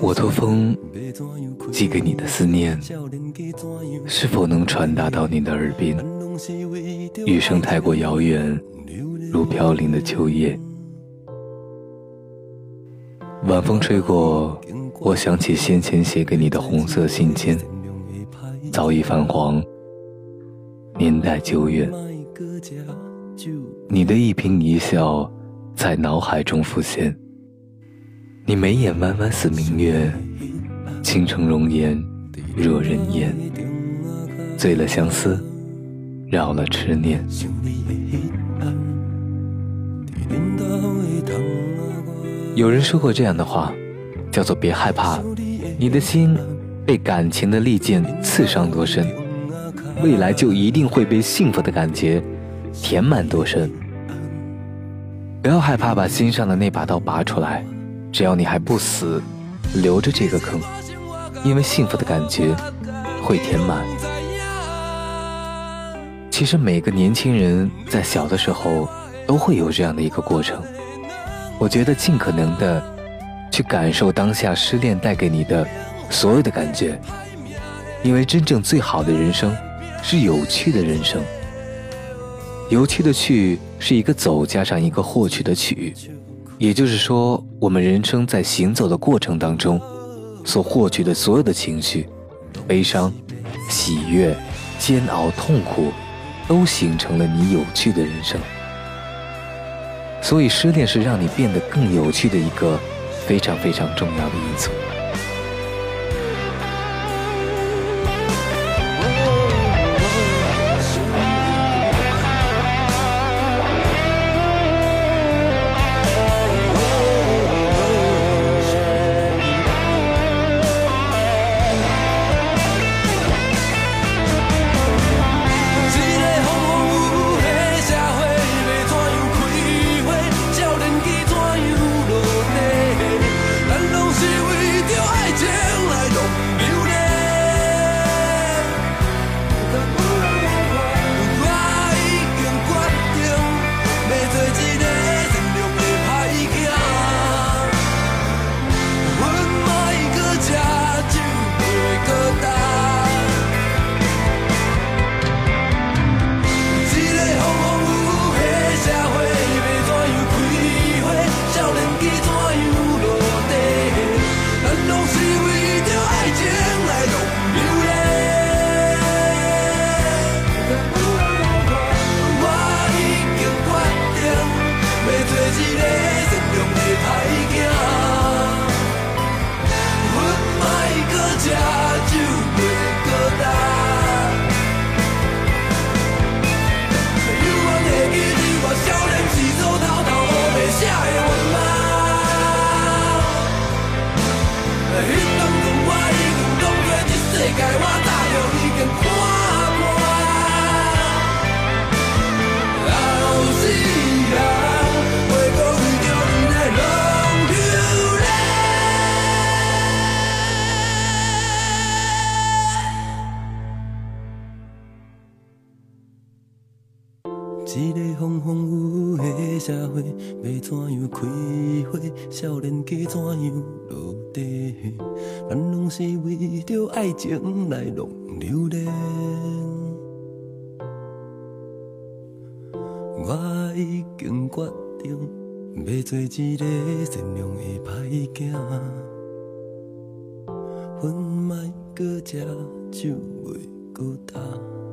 我托风寄给你的思念，是否能传达到你的耳边？余生太过遥远，如飘零的秋叶。晚风吹过，我想起先前写给你的红色信笺，早已泛黄，年代久远。你的一颦一笑在脑海中浮现，你眉眼弯弯似明月，倾城容颜若人厌。醉了相思，扰了痴念。有人说过这样的话，叫做别害怕，你的心被感情的利剑刺伤多深，未来就一定会被幸福的感觉填满多深。不要害怕把心上的那把刀拔出来，只要你还不死，留着这个坑，因为幸福的感觉会填满。其实每个年轻人在小的时候都会有这样的一个过程。我觉得尽可能的去感受当下失恋带给你的所有的感觉，因为真正最好的人生是有趣的人生。有趣的趣是一个走加上一个获取的取，也就是说，我们人生在行走的过程当中所获取的所有的情绪，悲伤、喜悦、煎熬、痛苦，都形成了你有趣的人生。所以，失恋是让你变得更有趣的一个非常非常重要的因素。一个风风雨雨的社会，要怎样开花？少年家怎样落地？咱拢是为着爱情来浪流连。我已经决定，要做一个善良的歹囝。分莫搁吃酒，袂搁干。